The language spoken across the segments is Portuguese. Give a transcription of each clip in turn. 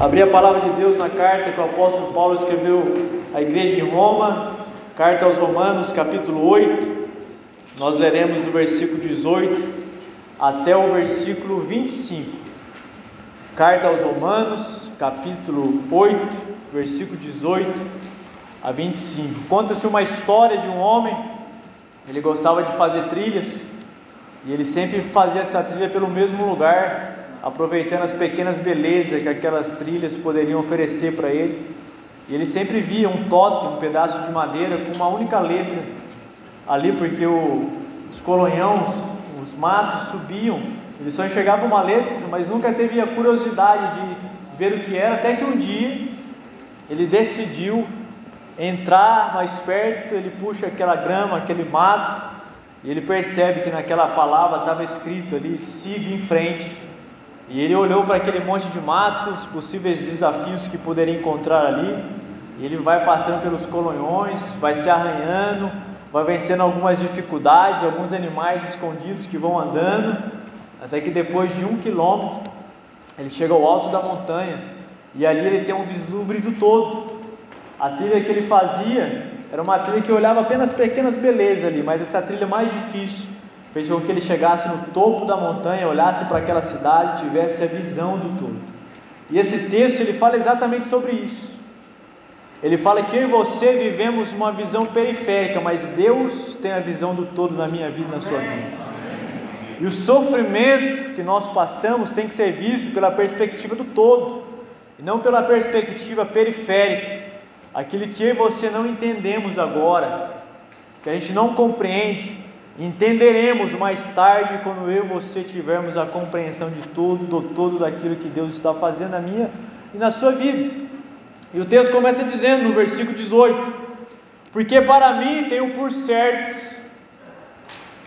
Abrir a palavra de Deus na carta que o apóstolo Paulo escreveu à igreja de Roma, carta aos Romanos, capítulo 8. Nós leremos do versículo 18 até o versículo 25. Carta aos Romanos, capítulo 8, versículo 18 a 25. Conta-se uma história de um homem, ele gostava de fazer trilhas, e ele sempre fazia essa trilha pelo mesmo lugar, aproveitando as pequenas belezas que aquelas trilhas poderiam oferecer para ele. E ele sempre via um totem, um pedaço de madeira com uma única letra ali, porque o, os colonhões, os matos subiam, ele só enxergava uma letra, mas nunca teve a curiosidade de ver o que era, até que um dia ele decidiu entrar mais perto, ele puxa aquela grama, aquele mato, e ele percebe que naquela palavra estava escrito ali: siga em frente. E ele olhou para aquele monte de matos, possíveis desafios que poderia encontrar ali. E ele vai passando pelos colonhões, vai se arranhando, vai vencendo algumas dificuldades, alguns animais escondidos que vão andando, até que depois de um quilômetro ele chega ao alto da montanha e ali ele tem um vislumbre do todo. A trilha que ele fazia era uma trilha que olhava apenas pequenas belezas ali, mas essa trilha mais difícil fez com que ele chegasse no topo da montanha, olhasse para aquela cidade, tivesse a visão do todo. E esse texto ele fala exatamente sobre isso. Ele fala que eu e você vivemos uma visão periférica, mas Deus tem a visão do todo na minha vida e na sua vida. E o sofrimento que nós passamos tem que ser visto pela perspectiva do todo, e não pela perspectiva periférica, aquilo que eu e você não entendemos agora, que a gente não compreende, Entenderemos mais tarde quando eu e você tivermos a compreensão de tudo, do todo daquilo que Deus está fazendo na minha e na sua vida. E o texto começa dizendo no versículo 18: Porque para mim tenho por certo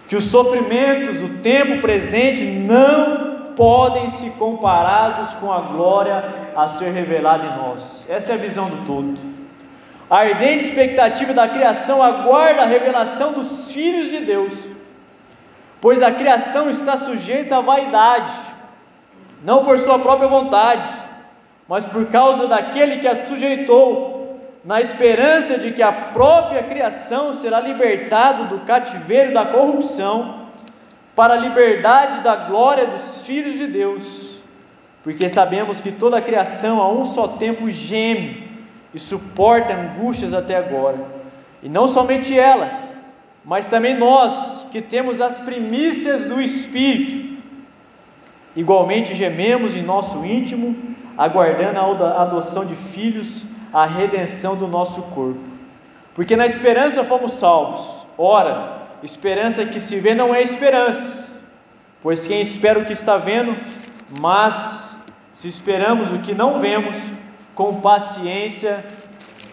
que os sofrimentos do tempo presente não podem se comparados com a glória a ser revelada em nós. Essa é a visão do todo. A ardente expectativa da criação aguarda a revelação dos filhos de Deus, pois a criação está sujeita à vaidade, não por sua própria vontade, mas por causa daquele que a sujeitou, na esperança de que a própria criação será libertada do cativeiro da corrupção, para a liberdade da glória dos filhos de Deus, porque sabemos que toda a criação a um só tempo geme e suporta angústias até agora. E não somente ela, mas também nós que temos as primícias do Espírito. Igualmente gememos em nosso íntimo, aguardando a adoção de filhos, a redenção do nosso corpo. Porque na esperança fomos salvos. Ora, esperança que se vê não é esperança, pois quem espera o que está vendo, mas se esperamos o que não vemos, com paciência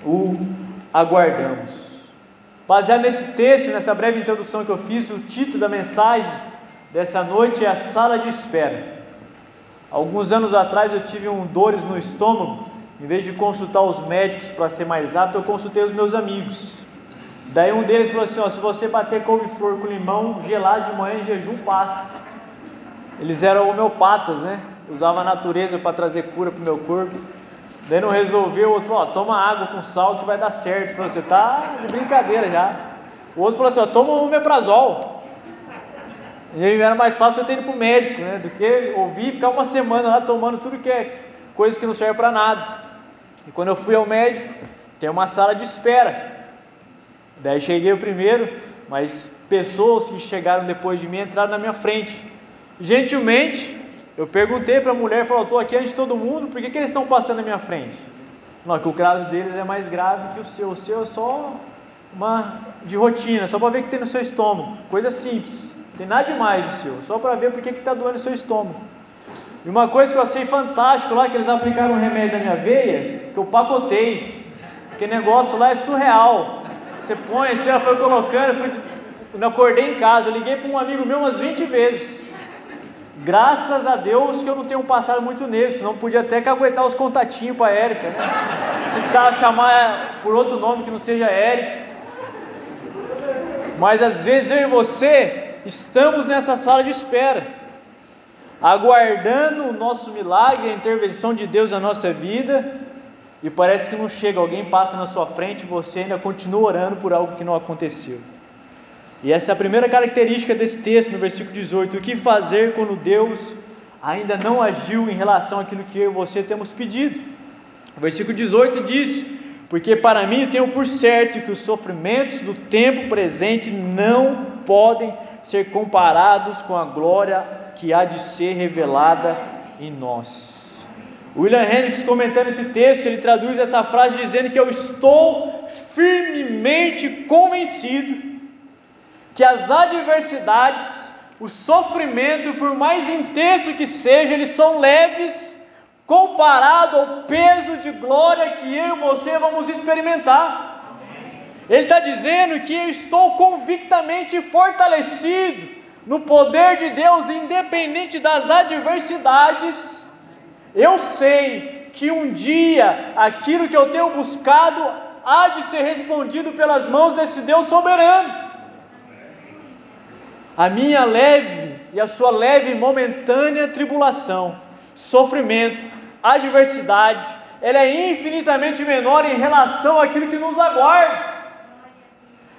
o aguardamos. Baseado nesse texto, nessa breve introdução que eu fiz, o título da mensagem dessa noite é A Sala de Espera. Alguns anos atrás eu tive um dores no estômago, em vez de consultar os médicos para ser mais apto, eu consultei os meus amigos. Daí um deles falou assim: ó, se você bater couve-flor com limão gelado de manhã em jejum, passa. Eles eram homeopatas, né? Usava a natureza para trazer cura para o meu corpo. Daí não resolveu, o outro falou, ó, toma água com sal que vai dar certo. Falou, você tá de brincadeira já. O outro falou assim, ó, toma um omeprazol. E aí era mais fácil eu ter ido para o médico, né? Do que ouvir e ficar uma semana lá tomando tudo que é coisa que não serve para nada. E quando eu fui ao médico, tem uma sala de espera. Daí cheguei o primeiro, mas pessoas que chegaram depois de mim entraram na minha frente. Gentilmente, eu perguntei para a mulher, falou, estou aqui antes de todo mundo, por que, que eles estão passando na minha frente? Não, que o caso deles é mais grave que o seu. O seu é só uma de rotina, só para ver o que tem no seu estômago. Coisa simples. Não tem nada demais o seu, só para ver por que está doendo o seu estômago. E uma coisa que eu achei fantástico lá, que eles aplicaram um remédio na minha veia, que eu pacotei. Porque negócio lá é surreal. Você põe, ela foi colocando, eu, fui, eu acordei em casa, eu liguei para um amigo meu umas 20 vezes. Graças a Deus que eu não tenho um passado muito negro, senão podia até caguetar os contatinhos para a Érica. Né? Se tá chamar por outro nome que não seja Érica. Mas às vezes eu e você estamos nessa sala de espera. aguardando o nosso milagre, a intervenção de Deus na nossa vida, e parece que não chega, alguém passa na sua frente e você ainda continua orando por algo que não aconteceu. E essa é a primeira característica desse texto, no versículo 18: o que fazer quando Deus ainda não agiu em relação àquilo que eu e você temos pedido? O versículo 18 diz: Porque para mim tenho por certo que os sofrimentos do tempo presente não podem ser comparados com a glória que há de ser revelada em nós. William Hendricks, comentando esse texto, ele traduz essa frase dizendo que eu estou firmemente convencido que as adversidades, o sofrimento, por mais intenso que seja, eles são leves comparado ao peso de glória que eu e você vamos experimentar. Ele está dizendo que eu estou convictamente fortalecido no poder de Deus, independente das adversidades. Eu sei que um dia aquilo que eu tenho buscado há de ser respondido pelas mãos desse Deus soberano. A minha leve e a sua leve e momentânea tribulação, sofrimento, adversidade, ela é infinitamente menor em relação àquilo que nos aguarda.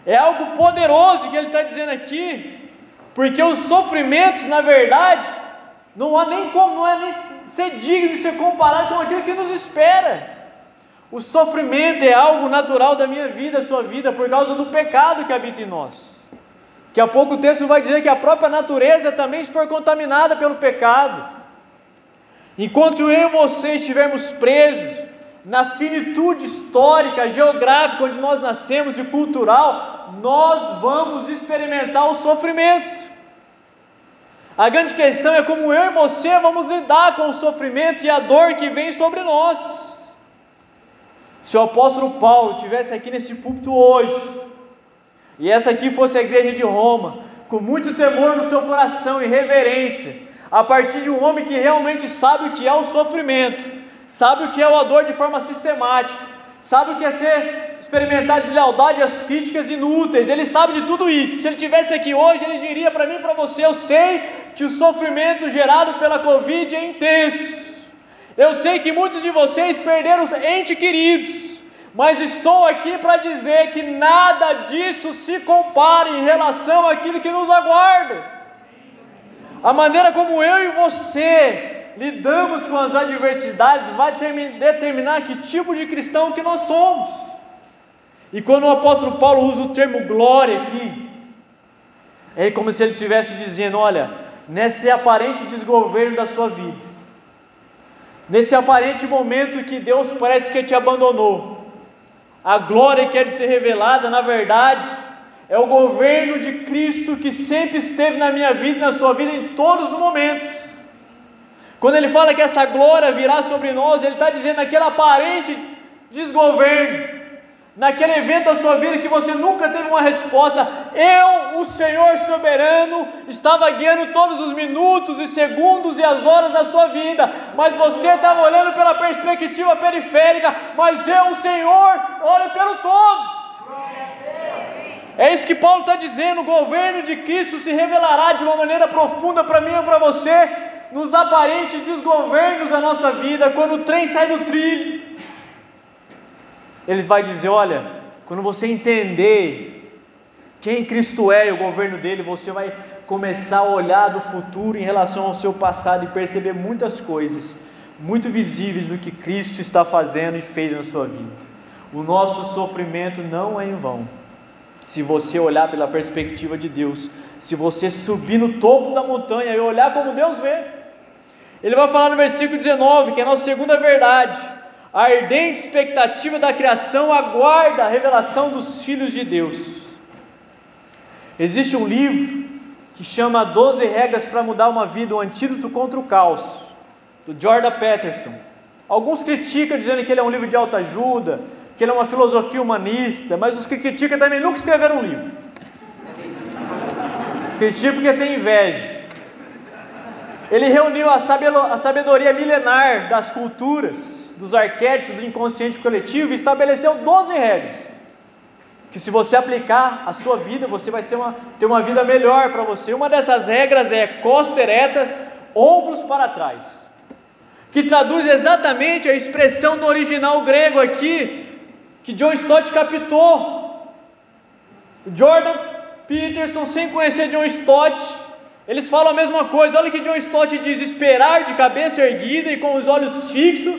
É algo poderoso que ele está dizendo aqui, porque os sofrimentos, na verdade, não há nem como, não é nem ser digno de ser comparado com aquilo que nos espera. O sofrimento é algo natural da minha vida, da sua vida, por causa do pecado que habita em nós. Que a pouco o texto vai dizer que a própria natureza também foi contaminada pelo pecado. Enquanto eu e você estivermos presos na finitude histórica, geográfica onde nós nascemos e cultural, nós vamos experimentar o sofrimento. A grande questão é como eu e você vamos lidar com o sofrimento e a dor que vem sobre nós. Se o apóstolo Paulo tivesse aqui nesse púlpito hoje, e essa aqui fosse a igreja de Roma, com muito temor no seu coração e reverência, a partir de um homem que realmente sabe o que é o sofrimento, sabe o que é o dor de forma sistemática, sabe o que é ser experimentar deslealdade e as críticas inúteis, ele sabe de tudo isso. Se ele tivesse aqui hoje, ele diria para mim e para você: Eu sei que o sofrimento gerado pela Covid é intenso, eu sei que muitos de vocês perderam entes queridos. Mas estou aqui para dizer que nada disso se compara em relação àquilo que nos aguarda. A maneira como eu e você lidamos com as adversidades vai determinar que tipo de cristão que nós somos. E quando o apóstolo Paulo usa o termo glória aqui, é como se ele estivesse dizendo: olha, nesse aparente desgoverno da sua vida, nesse aparente momento que Deus parece que te abandonou, a glória que é de ser revelada, na verdade, é o governo de Cristo que sempre esteve na minha vida na sua vida em todos os momentos. Quando ele fala que essa glória virá sobre nós, ele está dizendo aquele aparente desgoverno, naquele evento da sua vida que você nunca teve uma resposta. Eu, o Senhor soberano, estava guiando todos os minutos e segundos e as horas da sua vida, mas você estava olhando pela perspectiva periférica, mas eu, o Senhor, olho pelo todo. É isso que Paulo está dizendo: o governo de Cristo se revelará de uma maneira profunda para mim e para você nos aparentes desgovernos da nossa vida, quando o trem sai do trilho, ele vai dizer: olha, quando você entender quem Cristo é e o governo dele, você vai começar a olhar do futuro em relação ao seu passado e perceber muitas coisas muito visíveis do que Cristo está fazendo e fez na sua vida. O nosso sofrimento não é em vão. Se você olhar pela perspectiva de Deus, se você subir no topo da montanha e olhar como Deus vê, ele vai falar no versículo 19, que é a nossa segunda verdade. A ardente expectativa da criação aguarda a revelação dos filhos de Deus. Existe um livro que chama 12 regras para mudar uma vida, o antídoto contra o caos, do Jordan Peterson. Alguns criticam dizendo que ele é um livro de alta ajuda, que ele é uma filosofia humanista, mas os que criticam também nunca escreveram um livro. Criticam porque tem inveja. Ele reuniu a sabedoria milenar das culturas, dos arquétipos do inconsciente coletivo e estabeleceu 12 regras. Que se você aplicar a sua vida, você vai uma, ter uma vida melhor para você. Uma dessas regras é costas eretas, ombros para trás, que traduz exatamente a expressão no original grego aqui, que John Stott captou. Jordan Peterson, sem conhecer John Stott, eles falam a mesma coisa. Olha que John Stott diz: esperar de cabeça erguida e com os olhos fixos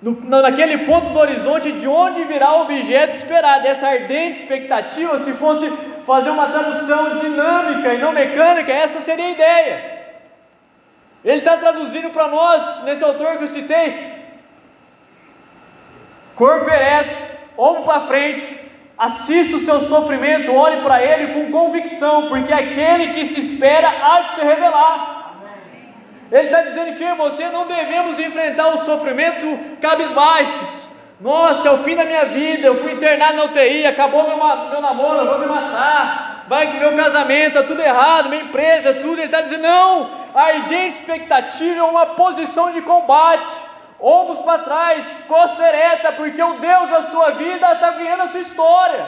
no, naquele ponto do horizonte de onde virá o objeto esperado. Essa ardente expectativa, se fosse fazer uma tradução dinâmica e não mecânica, essa seria a ideia. Ele está traduzindo para nós, nesse autor que eu citei, corpo ereto, ombro para frente, assista o seu sofrimento, olhe para ele com convicção, porque aquele que se espera há de se revelar. Ele está dizendo que você não devemos enfrentar o sofrimento cabisbaixos. Nossa, é o fim da minha vida, eu fui internado na UTI, acabou meu, meu namoro, eu vou me matar, vai meu casamento, está tudo errado, minha empresa, tudo. Ele está dizendo, não, a expectativa é uma posição de combate, ombros para trás, costa ereta, porque o Deus da sua vida está ganhando sua história.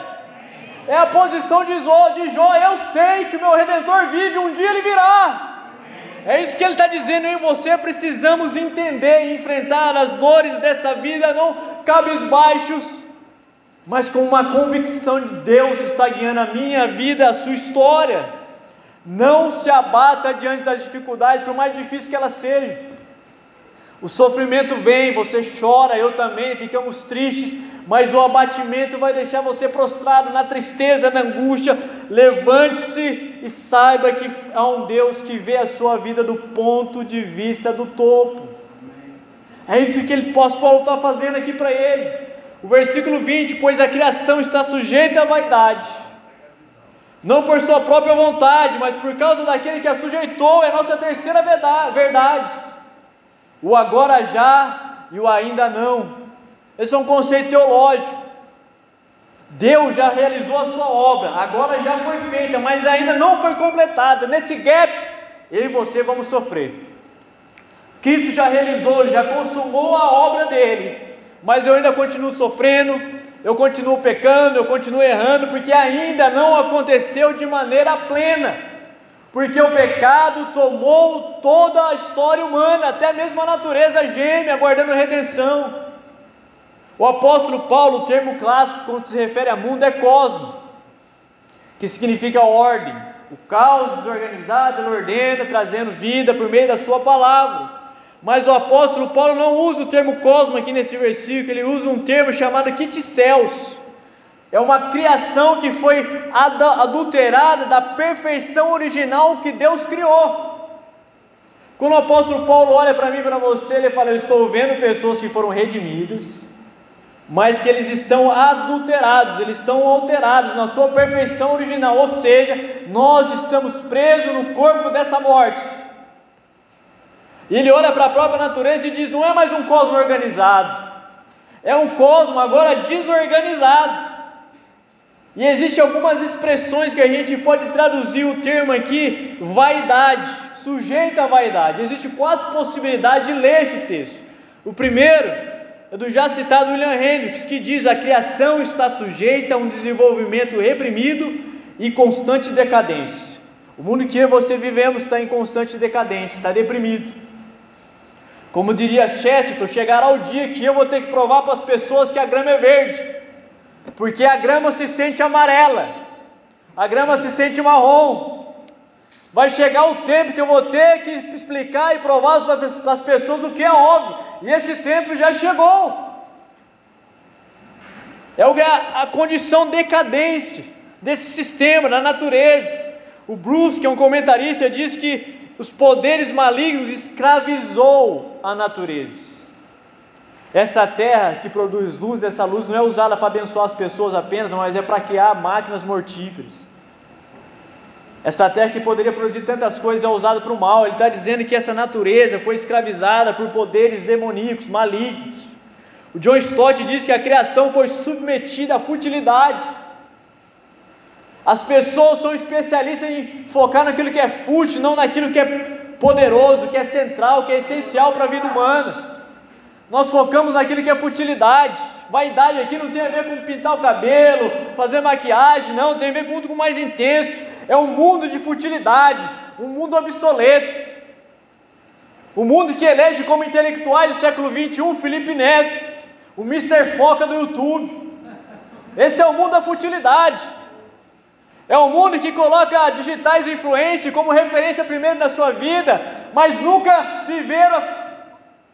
É a posição de Jó, de Jó, eu sei que o meu Redentor vive, um dia ele virá. É isso que ele está dizendo, eu e você precisamos entender e enfrentar as dores dessa vida, não cabisbaixos, mas com uma convicção de Deus está guiando a minha vida, a sua história. Não se abata diante das dificuldades, por mais difícil que elas sejam. O sofrimento vem, você chora, eu também, ficamos tristes, mas o abatimento vai deixar você prostrado na tristeza, na angústia. Levante-se e saiba que há um Deus que vê a sua vida do ponto de vista do topo. É isso que ele, Paulo está fazendo aqui para ele. O versículo 20: Pois a criação está sujeita à vaidade não por sua própria vontade, mas por causa daquele que a sujeitou, é a nossa terceira verdade. O agora já e o ainda não. Esse é um conceito teológico. Deus já realizou a sua obra, agora já foi feita, mas ainda não foi completada. Nesse gap, eu e você vamos sofrer. Cristo já realizou, já consumou a obra dele, mas eu ainda continuo sofrendo, eu continuo pecando, eu continuo errando, porque ainda não aconteceu de maneira plena, porque o pecado tomou toda a história humana, até mesmo a natureza geme, aguardando redenção. O apóstolo Paulo, o termo clássico quando se refere a mundo é cosmo, que significa ordem. O caos desorganizado ele ordena, trazendo vida por meio da sua palavra. Mas o apóstolo Paulo não usa o termo cosmo aqui nesse versículo, ele usa um termo chamado céus. É uma criação que foi adulterada da perfeição original que Deus criou. Quando o apóstolo Paulo olha para mim e para você, ele fala: Eu estou vendo pessoas que foram redimidas, mas que eles estão adulterados, eles estão alterados na sua perfeição original, ou seja, nós estamos presos no corpo dessa morte. E ele olha para a própria natureza e diz: não é mais um cosmo organizado, é um cosmo agora desorganizado. E existem algumas expressões que a gente pode traduzir o termo aqui, vaidade, sujeita à vaidade. Existem quatro possibilidades de ler esse texto. O primeiro é do já citado William Hendricks, que diz: a criação está sujeita a um desenvolvimento reprimido e constante decadência. O mundo que você vivemos está em constante decadência, está deprimido. Como diria Chesterton, chegará o dia que eu vou ter que provar para as pessoas que a grama é verde, porque a grama se sente amarela, a grama se sente marrom. Vai chegar o tempo que eu vou ter que explicar e provar para as pessoas o que é óbvio, e esse tempo já chegou. É a condição decadente desse sistema, da natureza. O Bruce, que é um comentarista, diz que os poderes malignos escravizou a natureza. Essa terra que produz luz, essa luz não é usada para abençoar as pessoas apenas, mas é para criar máquinas mortíferas. Essa terra que poderia produzir tantas coisas é usada para o mal. Ele está dizendo que essa natureza foi escravizada por poderes demoníacos, malignos. O John Stott diz que a criação foi submetida à futilidade. As pessoas são especialistas em focar naquilo que é fútil, não naquilo que é poderoso, que é central, que é essencial para a vida humana. Nós focamos naquilo que é futilidade. Vaidade aqui não tem a ver com pintar o cabelo, fazer maquiagem, não, tem a ver com muito mais intenso. É um mundo de futilidade, um mundo obsoleto. O mundo que elege como intelectuais do século XXI Felipe Neto, o Mr. Foca do YouTube. Esse é o mundo da futilidade. É o mundo que coloca digitais influência como referência primeiro na sua vida, mas nunca viveram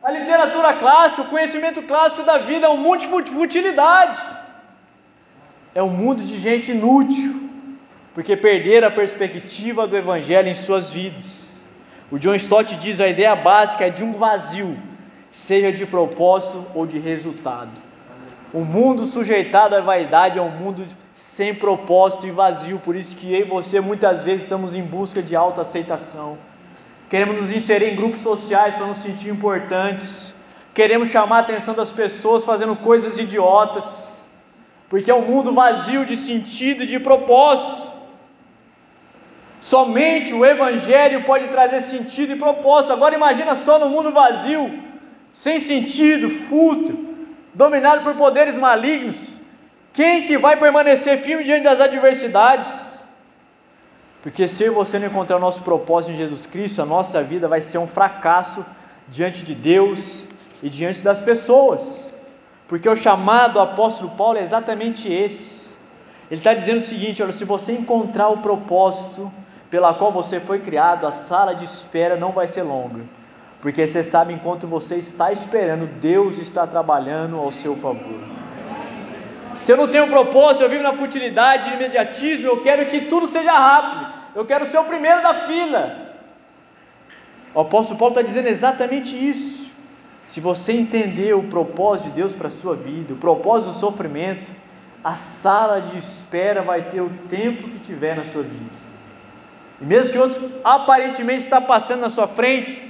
a literatura clássica, o conhecimento clássico da vida, é um mundo de futilidade. É um mundo de gente inútil, porque perderam a perspectiva do Evangelho em suas vidas. O John Stott diz a ideia básica é de um vazio, seja de propósito ou de resultado. O mundo sujeitado à vaidade é um mundo sem propósito e vazio, por isso que eu e você muitas vezes estamos em busca de autoaceitação. Queremos nos inserir em grupos sociais para nos sentir importantes. Queremos chamar a atenção das pessoas fazendo coisas idiotas. Porque é um mundo vazio de sentido e de propósito. Somente o evangelho pode trazer sentido e propósito. Agora imagina só no mundo vazio, sem sentido, fútil, dominado por poderes malignos, quem que vai permanecer firme diante das adversidades? Porque se você não encontrar o nosso propósito em Jesus Cristo, a nossa vida vai ser um fracasso diante de Deus e diante das pessoas. Porque o chamado do apóstolo Paulo é exatamente esse. Ele está dizendo o seguinte: olha, se você encontrar o propósito pela qual você foi criado, a sala de espera não vai ser longa porque você sabe, enquanto você está esperando, Deus está trabalhando ao seu favor. Se eu não tenho propósito, eu vivo na futilidade, imediatismo, eu quero que tudo seja rápido, eu quero ser o primeiro da fila. O apóstolo Paulo está dizendo exatamente isso. Se você entender o propósito de Deus para a sua vida, o propósito do sofrimento, a sala de espera vai ter o tempo que tiver na sua vida. E mesmo que outros aparentemente está passando na sua frente,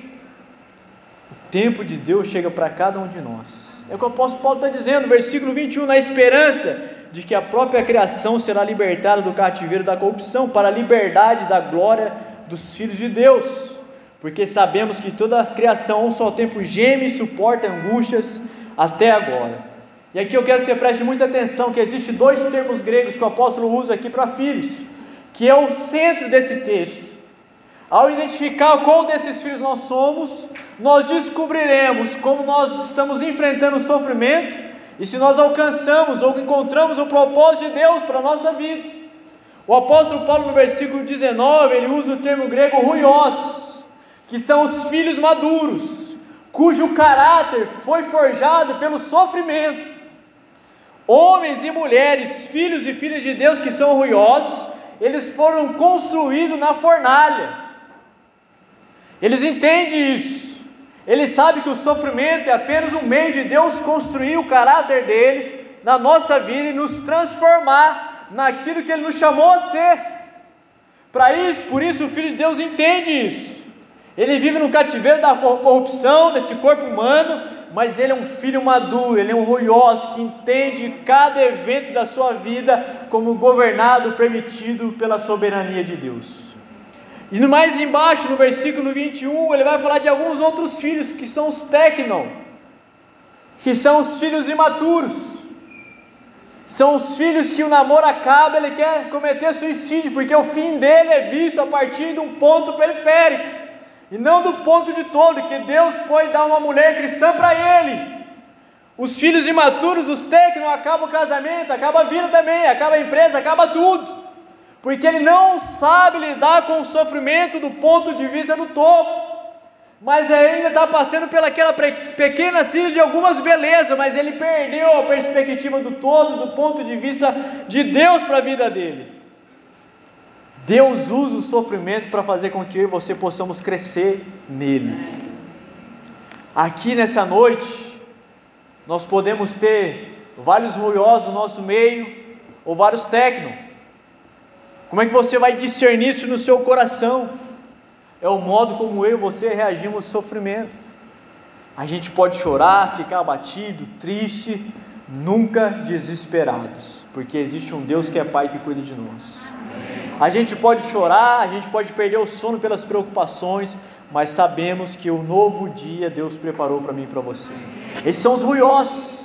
tempo de Deus chega para cada um de nós. É o que o apóstolo Paulo está dizendo, versículo 21, na esperança de que a própria criação será libertada do cativeiro da corrupção, para a liberdade da glória dos filhos de Deus. Porque sabemos que toda a criação um só tempo geme e suporta angústias até agora. E aqui eu quero que você preste muita atenção, que existe dois termos gregos que o apóstolo usa aqui para filhos, que é o centro desse texto. Ao identificar qual desses filhos nós somos, nós descobriremos como nós estamos enfrentando o sofrimento e se nós alcançamos ou encontramos o propósito de Deus para a nossa vida. O apóstolo Paulo, no versículo 19, ele usa o termo grego ruios, que são os filhos maduros, cujo caráter foi forjado pelo sofrimento. Homens e mulheres, filhos e filhas de Deus que são ruios, eles foram construídos na fornalha. Eles entendem isso. Eles sabem que o sofrimento é apenas um meio de Deus construir o caráter dele na nossa vida e nos transformar naquilo que ele nos chamou a ser. Para isso, por isso o Filho de Deus entende isso. Ele vive no cativeiro da corrupção desse corpo humano, mas ele é um filho maduro, ele é um ruiós que entende cada evento da sua vida como governado, permitido pela soberania de Deus. E mais embaixo, no versículo 21, ele vai falar de alguns outros filhos que são os tecnon, que são os filhos imaturos. São os filhos que o namoro acaba, ele quer cometer suicídio, porque o fim dele é visto a partir de um ponto periférico, e não do ponto de todo, que Deus pode dar uma mulher cristã para ele. Os filhos imaturos, os tecnon, acaba o casamento, acaba a vida também, acaba a empresa, acaba tudo porque ele não sabe lidar com o sofrimento do ponto de vista do topo, mas ainda está passando pelaquela pequena trilha de algumas belezas, mas ele perdeu a perspectiva do todo, do ponto de vista de Deus para a vida dele. Deus usa o sofrimento para fazer com que eu e você possamos crescer nele. Aqui nessa noite, nós podemos ter vários ruiosos no nosso meio, ou vários técnicos, como é que você vai discernir isso no seu coração? É o modo como eu e você reagimos ao sofrimento. A gente pode chorar, ficar abatido, triste, nunca desesperados, porque existe um Deus que é Pai que cuida de nós. A gente pode chorar, a gente pode perder o sono pelas preocupações, mas sabemos que o novo dia Deus preparou para mim e para você. Esses são os ruiosos.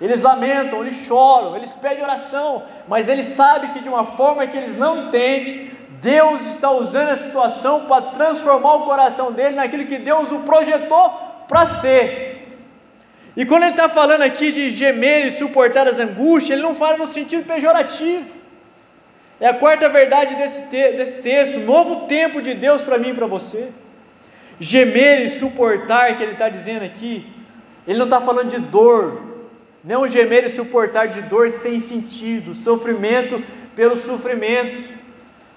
Eles lamentam, eles choram, eles pedem oração, mas eles sabem que de uma forma que eles não entendem, Deus está usando a situação para transformar o coração dele naquilo que Deus o projetou para ser. E quando ele está falando aqui de gemer e suportar as angústias, ele não fala no sentido pejorativo. É a quarta verdade desse, te desse texto, novo tempo de Deus para mim e para você. Gemer e suportar, que ele está dizendo aqui, ele não está falando de dor, não gemer e suportar de dor sem sentido, sofrimento pelo sofrimento.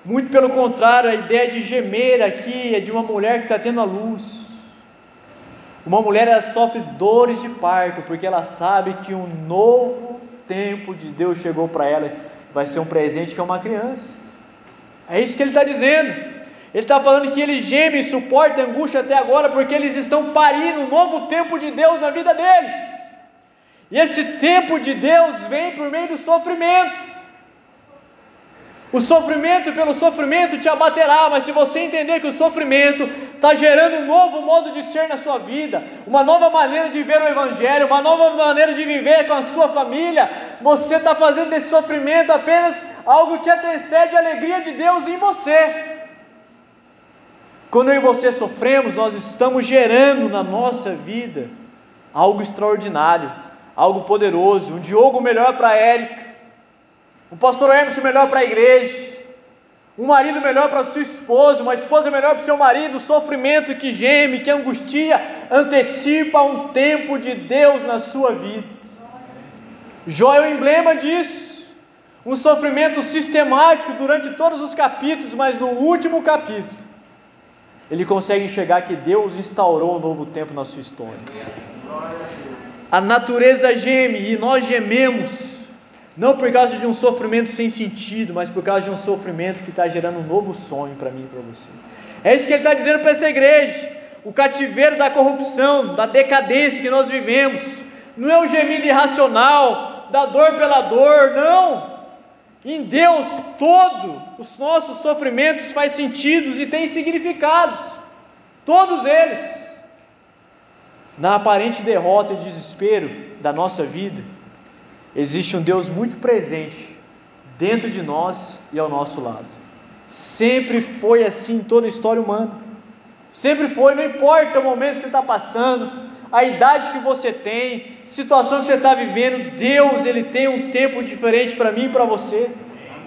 Muito pelo contrário, a ideia de gemer aqui é de uma mulher que está tendo a luz. Uma mulher ela sofre dores de parto, porque ela sabe que um novo tempo de Deus chegou para ela, vai ser um presente que é uma criança. É isso que ele está dizendo. Ele está falando que ele geme e suporta angústia até agora, porque eles estão parindo um novo tempo de Deus na vida deles. E esse tempo de Deus vem por meio do sofrimento. O sofrimento pelo sofrimento te abaterá, mas se você entender que o sofrimento está gerando um novo modo de ser na sua vida, uma nova maneira de ver o Evangelho, uma nova maneira de viver com a sua família, você está fazendo desse sofrimento apenas algo que antecede a alegria de Deus em você. Quando eu e você sofremos, nós estamos gerando na nossa vida algo extraordinário, algo poderoso, um Diogo melhor para Érica um pastor Emerson melhor para a igreja, um marido melhor para a sua esposa, uma esposa melhor para seu marido, sofrimento que geme, que angustia, antecipa um tempo de Deus na sua vida. Jó é o emblema disso, um sofrimento sistemático durante todos os capítulos, mas no último capítulo, ele consegue enxergar que Deus instaurou um novo tempo na sua história. A natureza geme e nós gememos não por causa de um sofrimento sem sentido, mas por causa de um sofrimento que está gerando um novo sonho para mim e para você. É isso que ele está dizendo para essa igreja. O cativeiro da corrupção, da decadência que nós vivemos, não é um gemido irracional, da dor pela dor, não. Em Deus, todo os nossos sofrimentos faz sentido e têm significados, todos eles. Na aparente derrota e desespero da nossa vida, existe um Deus muito presente dentro de nós e ao nosso lado. Sempre foi assim em toda a história humana. Sempre foi, não importa o momento que você está passando, a idade que você tem, situação que você está vivendo, Deus ele tem um tempo diferente para mim e para você,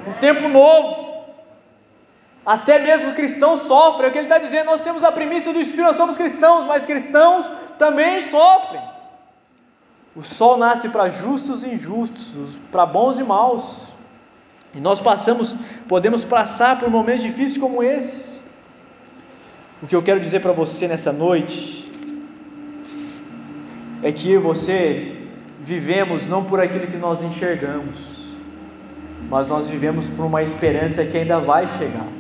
um tempo novo. Até mesmo cristãos sofrem, é o que ele está dizendo. Nós temos a primícia do Espírito, nós somos cristãos, mas cristãos também sofrem. O sol nasce para justos e injustos, para bons e maus. E nós passamos, podemos passar por momentos difíceis como esse. O que eu quero dizer para você nessa noite é que você vivemos não por aquilo que nós enxergamos, mas nós vivemos por uma esperança que ainda vai chegar.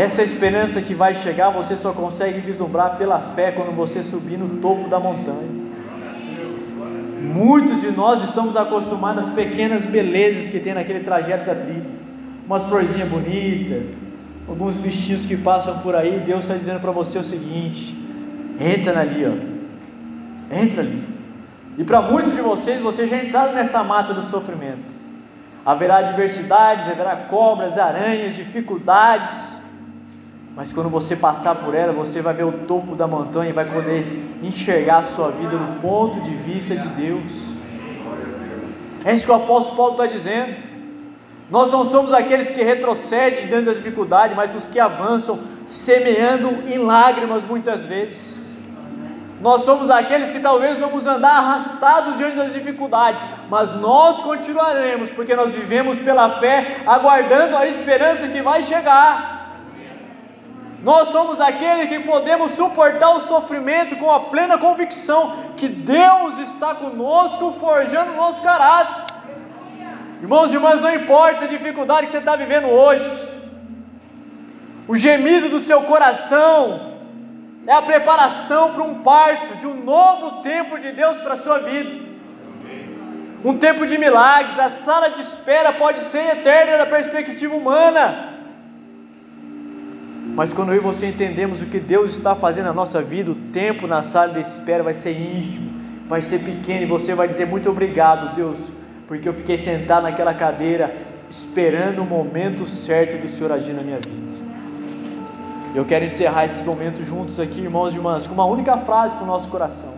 Essa esperança que vai chegar, você só consegue vislumbrar pela fé quando você subir no topo da montanha. Muitos de nós estamos acostumados às pequenas belezas que tem naquele trajeto da trilha. Umas florzinhas bonitas, alguns bichinhos que passam por aí. Deus está dizendo para você o seguinte: entra ali, ó. Entra ali. E para muitos de vocês, vocês já entraram nessa mata do sofrimento. Haverá adversidades, haverá cobras, aranhas, dificuldades mas quando você passar por ela, você vai ver o topo da montanha e vai poder enxergar a sua vida no ponto de vista de Deus. É isso que o apóstolo Paulo está dizendo. Nós não somos aqueles que retrocedem diante das dificuldades, mas os que avançam, semeando em lágrimas muitas vezes. Nós somos aqueles que talvez vamos andar arrastados diante das dificuldades, mas nós continuaremos, porque nós vivemos pela fé, aguardando a esperança que vai chegar. Nós somos aqueles que podemos suportar o sofrimento com a plena convicção que Deus está conosco, forjando o nosso caráter. Irmãos e irmãs, não importa a dificuldade que você está vivendo hoje, o gemido do seu coração é a preparação para um parto de um novo tempo de Deus para a sua vida. Um tempo de milagres, a sala de espera pode ser eterna da perspectiva humana mas quando eu e você entendemos o que Deus está fazendo na nossa vida, o tempo na sala de espera vai ser ínfimo, vai ser pequeno, e você vai dizer muito obrigado, Deus, porque eu fiquei sentado naquela cadeira esperando o momento certo do Senhor agir na minha vida. Eu quero encerrar esse momento juntos aqui, irmãos e irmãs, com uma única frase para o nosso coração.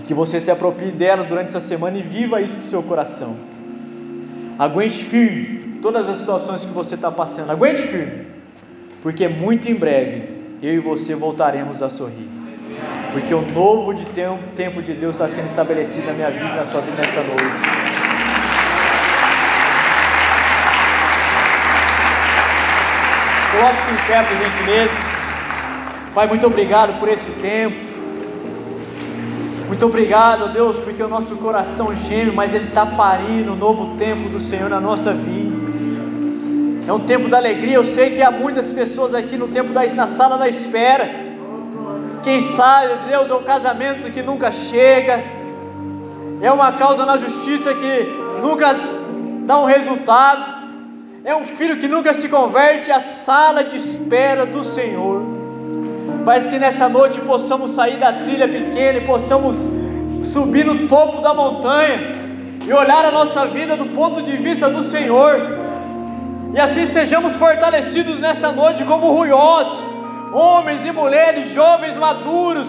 E que você se aproprie dela durante essa semana e viva isso para o seu coração. Aguente firme todas as situações que você está passando. Aguente firme, porque muito em breve eu e você voltaremos a sorrir. Porque o novo de tempo, tempo de Deus está sendo estabelecido na minha vida e na sua vida nessa noite. Coloque-se em pé, por gentileza. Pai, muito obrigado por esse tempo. Muito obrigado, Deus, porque o nosso coração geme, mas ele está parindo o novo tempo do Senhor na nossa vida. É um tempo da alegria. Eu sei que há muitas pessoas aqui no tempo da na sala da espera. Quem sabe, Deus, é um casamento que nunca chega. É uma causa na justiça que nunca dá um resultado é um filho que nunca se converte à sala de espera do Senhor. Mas que nessa noite possamos sair da trilha pequena e possamos subir no topo da montanha e olhar a nossa vida do ponto de vista do Senhor. E assim sejamos fortalecidos nessa noite como ruiós, homens e mulheres, jovens maduros,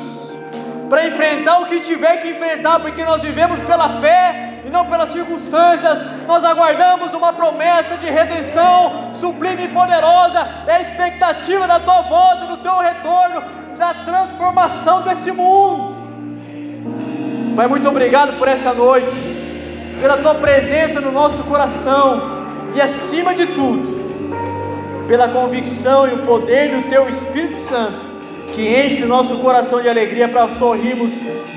para enfrentar o que tiver que enfrentar, porque nós vivemos pela fé e não pelas circunstâncias. Nós aguardamos uma promessa de redenção sublime e poderosa. É a expectativa da tua volta, do teu retorno, da transformação desse mundo. Pai, muito obrigado por essa noite, pela tua presença no nosso coração e acima de tudo, pela convicção e o poder do teu Espírito Santo que enche o nosso coração de alegria para sorrirmos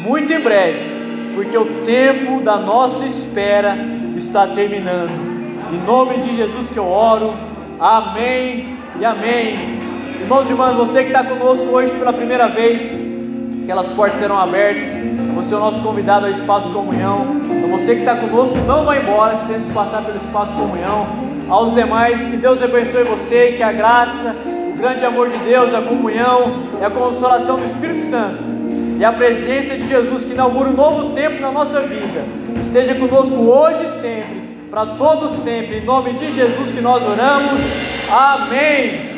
muito em breve porque o tempo da nossa espera está terminando. Em nome de Jesus que eu oro, amém e amém. Irmãos e irmãs, você que está conosco hoje pela primeira vez, aquelas portas serão abertas, você é o nosso convidado ao Espaço Comunhão. Então você que está conosco, não vá embora sem nos passar pelo Espaço Comunhão. Aos demais, que Deus abençoe você e que a graça, o grande amor de Deus, a comunhão e a consolação do Espírito Santo e a presença de Jesus que inaugura um novo tempo na nossa vida, esteja conosco hoje e sempre, para todos sempre, em nome de Jesus que nós oramos. Amém.